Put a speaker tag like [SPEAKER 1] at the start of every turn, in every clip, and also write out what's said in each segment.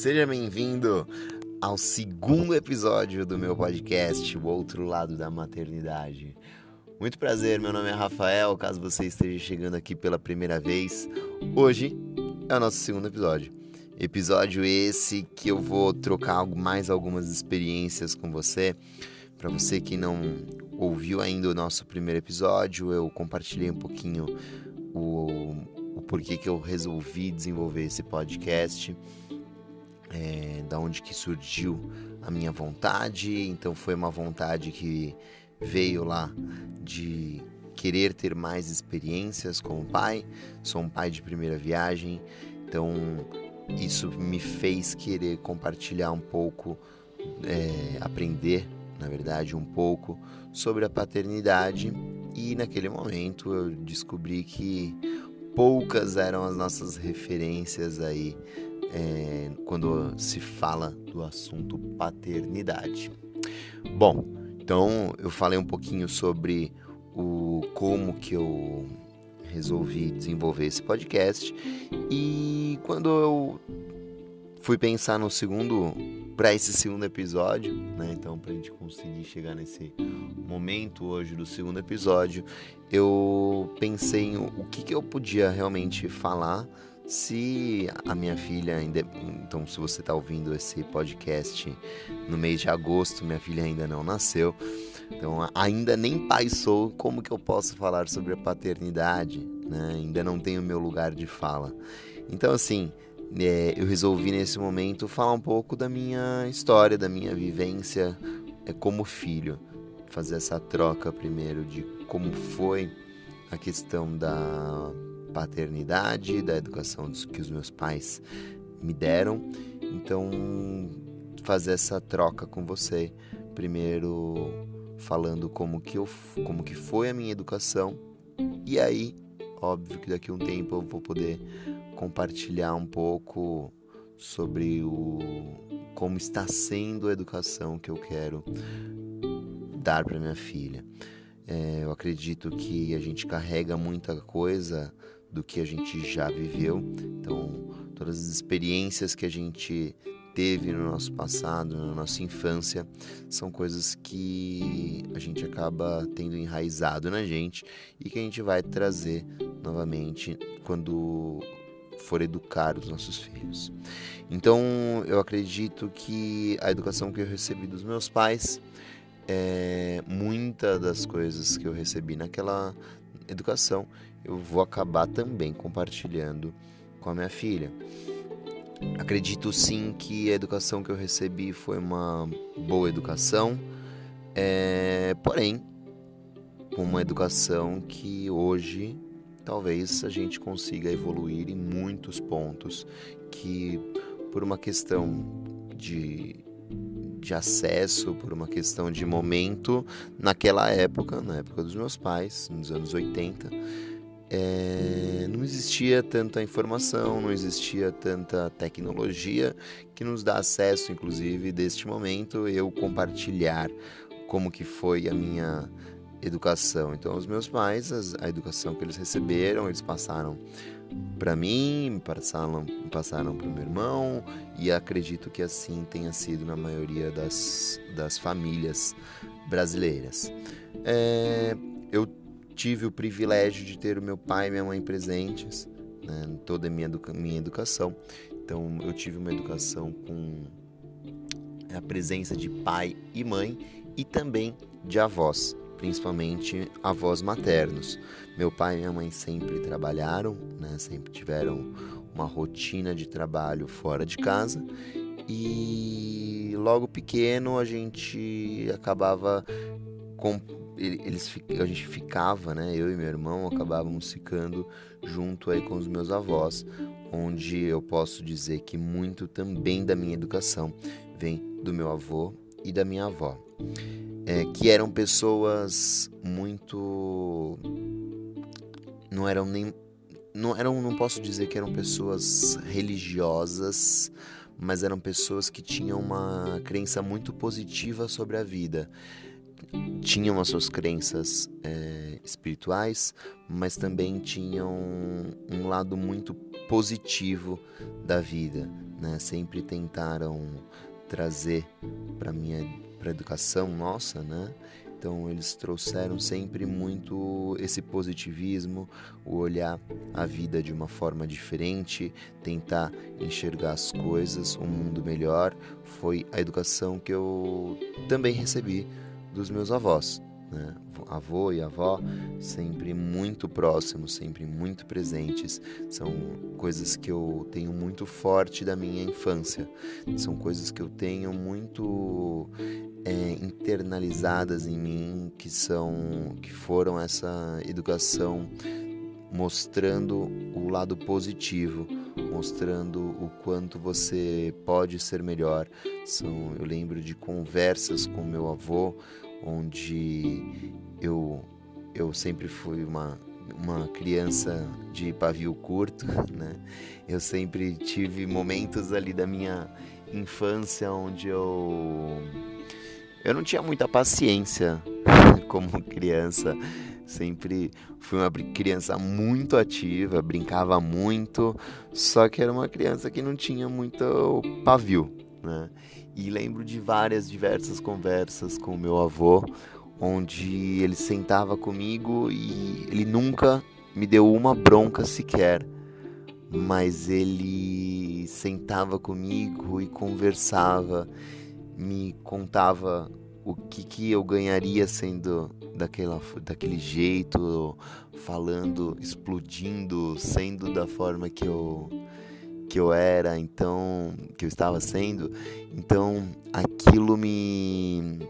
[SPEAKER 1] Seja bem-vindo ao segundo episódio do meu podcast, O Outro Lado da Maternidade. Muito prazer, meu nome é Rafael. Caso você esteja chegando aqui pela primeira vez, hoje é o nosso segundo episódio. Episódio esse que eu vou trocar mais algumas experiências com você. Para você que não ouviu ainda o nosso primeiro episódio, eu compartilhei um pouquinho o, o porquê que eu resolvi desenvolver esse podcast é, da onde que surgiu a minha vontade. Então foi uma vontade que veio lá de querer ter mais experiências como pai. Sou um pai de primeira viagem, então isso me fez querer compartilhar um pouco, é, aprender, na verdade, um pouco sobre a paternidade. E naquele momento eu descobri que poucas eram as nossas referências aí é, quando se fala do assunto paternidade. Bom, então eu falei um pouquinho sobre o como que eu resolvi desenvolver esse podcast e quando eu fui pensar no segundo para esse segundo episódio, né? Então para a gente conseguir chegar nesse momento hoje do segundo episódio, eu pensei em o que que eu podia realmente falar se a minha filha ainda. Então, se você está ouvindo esse podcast no mês de agosto, minha filha ainda não nasceu. Então, ainda nem pai sou, como que eu posso falar sobre a paternidade? Né? Ainda não tenho meu lugar de fala. Então, assim, é, eu resolvi nesse momento falar um pouco da minha história, da minha vivência é, como filho. Fazer essa troca primeiro de como foi a questão da paternidade, da educação que os meus pais me deram. Então, fazer essa troca com você, primeiro falando como que eu como que foi a minha educação e aí, óbvio que daqui a um tempo eu vou poder compartilhar um pouco sobre o como está sendo a educação que eu quero dar para minha filha. É, eu acredito que a gente carrega muita coisa do que a gente já viveu. Então, todas as experiências que a gente teve no nosso passado, na nossa infância, são coisas que a gente acaba tendo enraizado na gente e que a gente vai trazer novamente quando for educar os nossos filhos. Então, eu acredito que a educação que eu recebi dos meus pais é muita das coisas que eu recebi naquela educação eu vou acabar também compartilhando com a minha filha. Acredito sim que a educação que eu recebi foi uma boa educação, é, porém, uma educação que hoje talvez a gente consiga evoluir em muitos pontos que por uma questão de, de acesso, por uma questão de momento, naquela época, na época dos meus pais, nos anos 80, é, não existia tanta informação, não existia tanta tecnologia que nos dá acesso, inclusive, deste momento, eu compartilhar como que foi a minha educação. Então, os meus pais, a educação que eles receberam, eles passaram para mim, passaram, passaram para o meu irmão, e acredito que assim tenha sido na maioria das, das famílias brasileiras. É, eu tive o privilégio de ter o meu pai e minha mãe presentes né, em toda a minha, educa minha educação. Então, eu tive uma educação com a presença de pai e mãe e também de avós, principalmente avós maternos. Meu pai e minha mãe sempre trabalharam, né, sempre tiveram uma rotina de trabalho fora de casa e logo pequeno a gente acabava eles a gente ficava, né? Eu e meu irmão acabávamos ficando junto aí com os meus avós, onde eu posso dizer que muito também da minha educação vem do meu avô e da minha avó, é, que eram pessoas muito não eram nem não eram não posso dizer que eram pessoas religiosas mas eram pessoas que tinham uma crença muito positiva sobre a vida tinham as suas crenças é, espirituais, mas também tinham um lado muito positivo da vida, né? Sempre tentaram trazer para minha para educação nossa, né? Então eles trouxeram sempre muito esse positivismo, o olhar a vida de uma forma diferente, tentar enxergar as coisas, um mundo melhor. Foi a educação que eu também recebi dos meus avós. Né? Avô e avó sempre muito próximos, sempre muito presentes. São coisas que eu tenho muito forte da minha infância. São coisas que eu tenho muito é, internalizadas em mim, que são, que foram essa educação mostrando o lado positivo, mostrando o quanto você pode ser melhor. São, eu lembro de conversas com meu avô, onde eu, eu sempre fui uma, uma criança de pavio curto, né? Eu sempre tive momentos ali da minha infância onde eu eu não tinha muita paciência como criança. Sempre fui uma criança muito ativa, brincava muito, só que era uma criança que não tinha muito pavio, né? E lembro de várias, diversas conversas com meu avô, onde ele sentava comigo e ele nunca me deu uma bronca sequer, mas ele sentava comigo e conversava, me contava o que, que eu ganharia sendo daquela, daquele jeito, falando, explodindo, sendo da forma que eu que eu era, então, que eu estava sendo, então aquilo me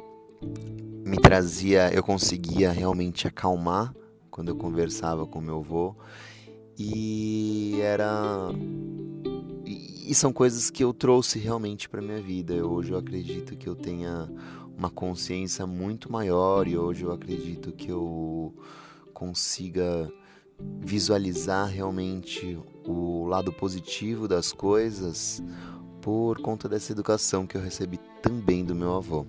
[SPEAKER 1] me trazia, eu conseguia realmente acalmar quando eu conversava com meu avô e era e, são coisas que eu trouxe realmente para minha vida. Hoje eu acredito que eu tenha uma consciência muito maior e hoje eu acredito que eu consiga visualizar realmente o lado positivo das coisas por conta dessa educação que eu recebi também do meu avô.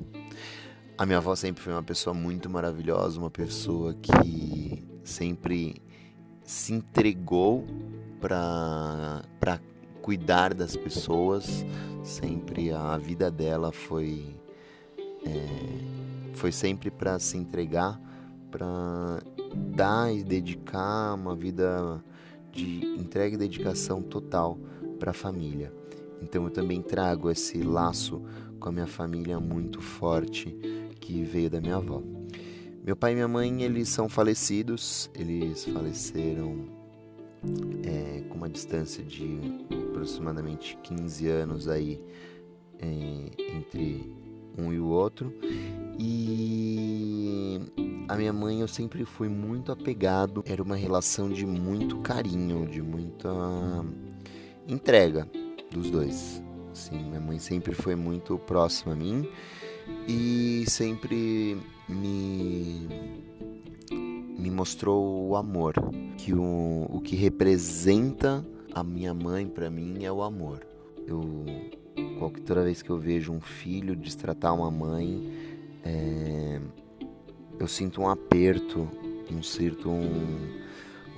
[SPEAKER 1] A minha avó sempre foi uma pessoa muito maravilhosa, uma pessoa que sempre se entregou para para cuidar das pessoas. Sempre a vida dela foi é, foi sempre para se entregar, para dar e dedicar uma vida de entrega e dedicação total para a família. Então eu também trago esse laço com a minha família muito forte que veio da minha avó. Meu pai e minha mãe eles são falecidos, eles faleceram é, com uma distância de aproximadamente 15 anos aí é, entre um e o outro. E a minha mãe eu sempre fui muito apegado, era uma relação de muito carinho, de muita entrega dos dois. Sim, minha mãe sempre foi muito próxima a mim e sempre me me mostrou o amor, que o, o que representa a minha mãe para mim é o amor. Eu Qualquer, toda vez que eu vejo um filho destratar uma mãe, é, eu sinto um aperto, um sinto um,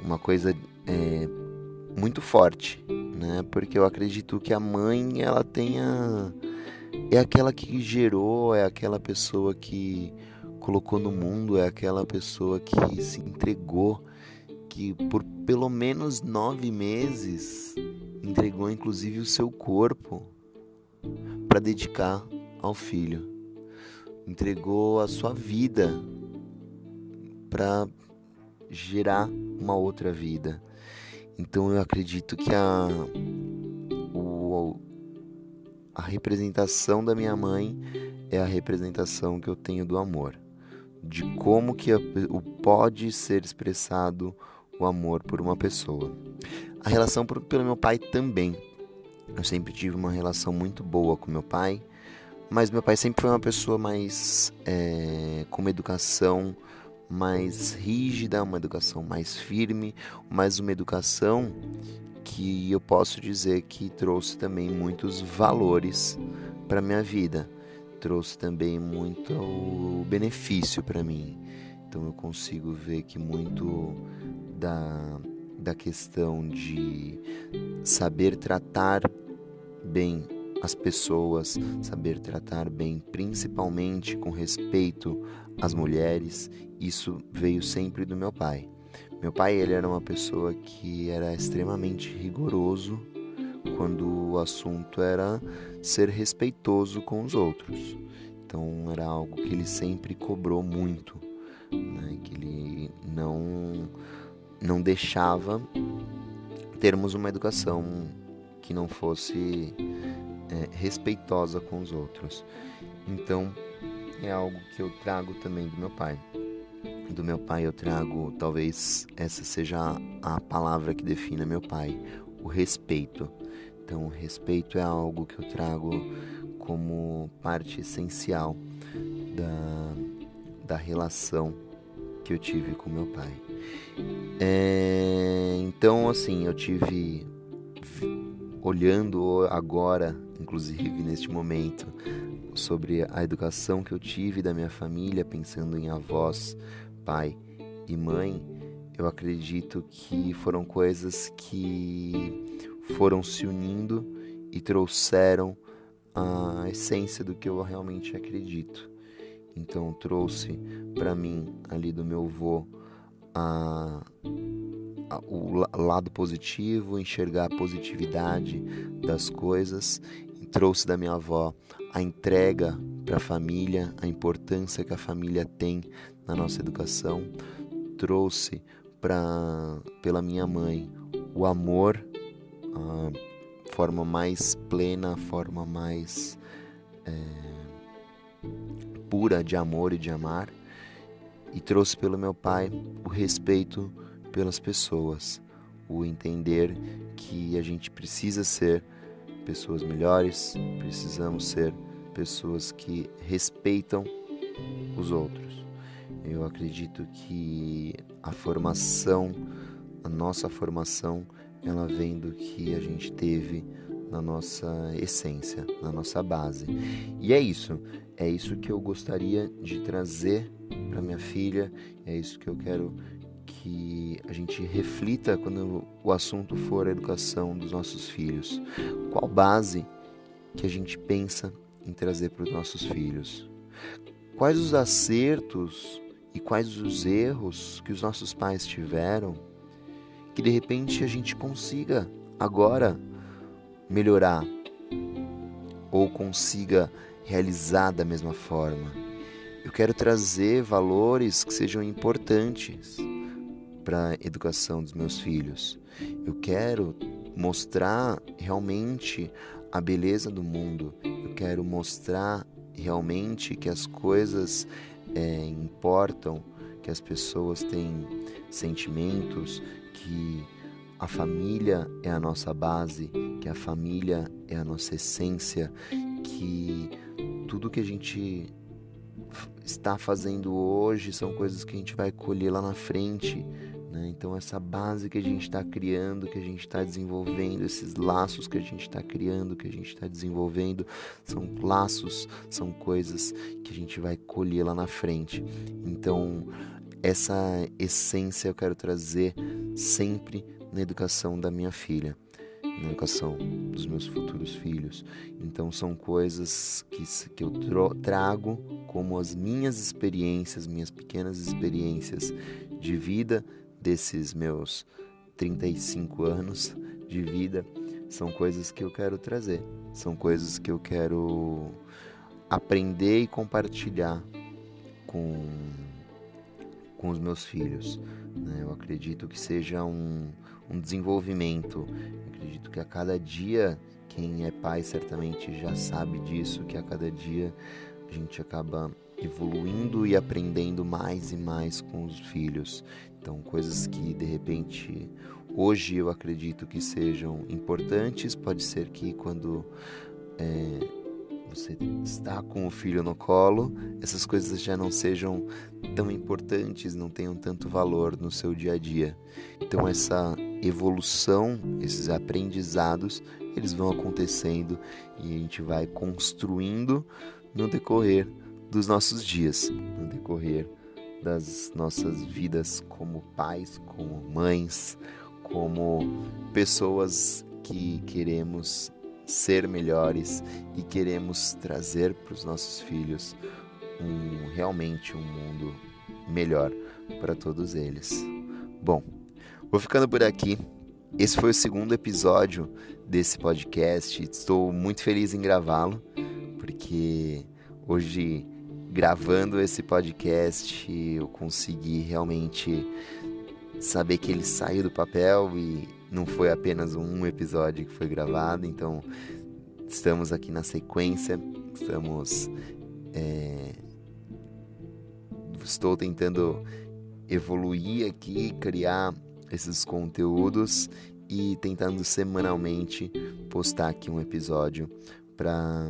[SPEAKER 1] uma coisa é, muito forte, né? Porque eu acredito que a mãe ela tenha é aquela que gerou, é aquela pessoa que colocou no mundo, é aquela pessoa que se entregou, que por pelo menos nove meses entregou inclusive o seu corpo para dedicar ao filho. Entregou a sua vida para gerar uma outra vida. Então eu acredito que a, o, a representação da minha mãe é a representação que eu tenho do amor, de como que a, o pode ser expressado o amor por uma pessoa. A relação por, pelo meu pai também eu sempre tive uma relação muito boa com meu pai, mas meu pai sempre foi uma pessoa mais é, com uma educação mais rígida, uma educação mais firme, mas uma educação que eu posso dizer que trouxe também muitos valores para minha vida. trouxe também muito benefício para mim. Então eu consigo ver que muito da, da questão de saber tratar bem as pessoas, saber tratar bem, principalmente com respeito às mulheres, isso veio sempre do meu pai. Meu pai, ele era uma pessoa que era extremamente rigoroso quando o assunto era ser respeitoso com os outros. Então era algo que ele sempre cobrou muito, né? que ele não não deixava termos uma educação que não fosse é, respeitosa com os outros. Então é algo que eu trago também do meu pai. Do meu pai eu trago, talvez essa seja a, palavra que defina meu pai, o respeito. Então, o respeito é algo que eu trago como parte essencial da, da relação que eu tive com meu pai. É, então, assim, eu tive olhando agora, inclusive neste momento, sobre a educação que eu tive da minha família, pensando em avós, pai e mãe, eu acredito que foram coisas que foram se unindo e trouxeram a essência do que eu realmente acredito. Então trouxe para mim ali do meu avô a, o lado positivo, enxergar a positividade das coisas, trouxe da minha avó a entrega para a família, a importância que a família tem na nossa educação, trouxe para pela minha mãe o amor, a forma mais plena, a forma mais é, pura de amor e de amar, e trouxe pelo meu pai o respeito pelas pessoas, o entender que a gente precisa ser pessoas melhores, precisamos ser pessoas que respeitam os outros. Eu acredito que a formação, a nossa formação, ela vem do que a gente teve na nossa essência, na nossa base. E é isso, é isso que eu gostaria de trazer para minha filha, é isso que eu quero que a gente reflita quando o assunto for a educação dos nossos filhos. Qual base que a gente pensa em trazer para os nossos filhos? Quais os acertos e quais os erros que os nossos pais tiveram que de repente a gente consiga agora melhorar ou consiga realizar da mesma forma. Eu quero trazer valores que sejam importantes para a educação dos meus filhos. Eu quero mostrar realmente a beleza do mundo. Eu quero mostrar realmente que as coisas é, importam, que as pessoas têm sentimentos, que a família é a nossa base, que a família é a nossa essência, que tudo que a gente está fazendo hoje são coisas que a gente vai colher lá na frente. Né? Então, essa base que a gente está criando, que a gente está desenvolvendo, esses laços que a gente está criando, que a gente está desenvolvendo, são laços, são coisas que a gente vai colher lá na frente. Então, essa essência eu quero trazer sempre na educação da minha filha, na educação dos meus futuros filhos. Então são coisas que, que eu trago como as minhas experiências, minhas pequenas experiências de vida desses meus 35 anos de vida, são coisas que eu quero trazer, são coisas que eu quero aprender e compartilhar com com os meus filhos. Né? Eu acredito que seja um, um desenvolvimento. Eu acredito que a cada dia, quem é pai certamente já sabe disso, que a cada dia a gente acaba evoluindo e aprendendo mais e mais com os filhos. Então, coisas que de repente hoje eu acredito que sejam importantes, pode ser que quando é, você está com o filho no colo, essas coisas já não sejam tão importantes, não tenham tanto valor no seu dia a dia. Então essa evolução, esses aprendizados, eles vão acontecendo e a gente vai construindo no decorrer dos nossos dias, no decorrer das nossas vidas como pais, como mães, como pessoas que queremos ser melhores e queremos trazer para os nossos filhos um, realmente um mundo melhor para todos eles. Bom, vou ficando por aqui. Esse foi o segundo episódio desse podcast. Estou muito feliz em gravá-lo, porque hoje, gravando esse podcast, eu consegui realmente saber que ele saiu do papel e não foi apenas um episódio que foi gravado. Então, estamos aqui na sequência, estamos. É... Estou tentando evoluir aqui, criar esses conteúdos e tentando semanalmente postar aqui um episódio para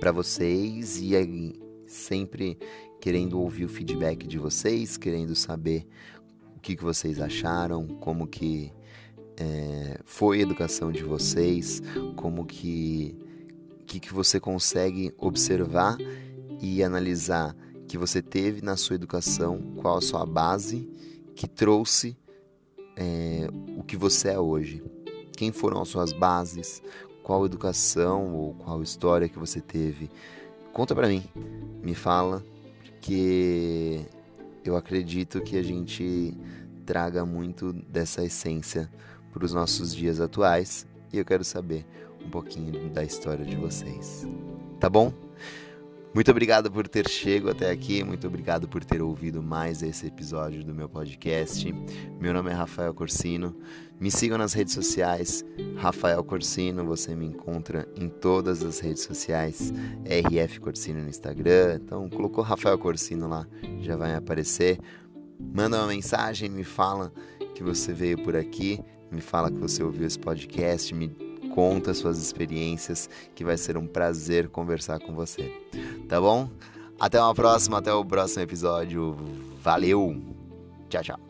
[SPEAKER 1] para vocês e aí, sempre querendo ouvir o feedback de vocês, querendo saber o que, que vocês acharam, como que é, foi a educação de vocês, como que que, que você consegue observar e analisar que você teve na sua educação, qual a sua base que trouxe é, o que você é hoje. Quem foram as suas bases, qual educação ou qual história que você teve. Conta para mim, me fala, porque eu acredito que a gente traga muito dessa essência para os nossos dias atuais e eu quero saber um pouquinho da história de vocês. Tá bom? Muito obrigado por ter chegado até aqui, muito obrigado por ter ouvido mais esse episódio do meu podcast. Meu nome é Rafael Corsino. Me sigam nas redes sociais, Rafael Corsino, você me encontra em todas as redes sociais, RF Corsino no Instagram. Então, colocou Rafael Corsino lá, já vai aparecer. Manda uma mensagem, me fala que você veio por aqui, me fala que você ouviu esse podcast, me conta suas experiências, que vai ser um prazer conversar com você. Tá bom? Até uma próxima, até o próximo episódio. Valeu! Tchau, tchau.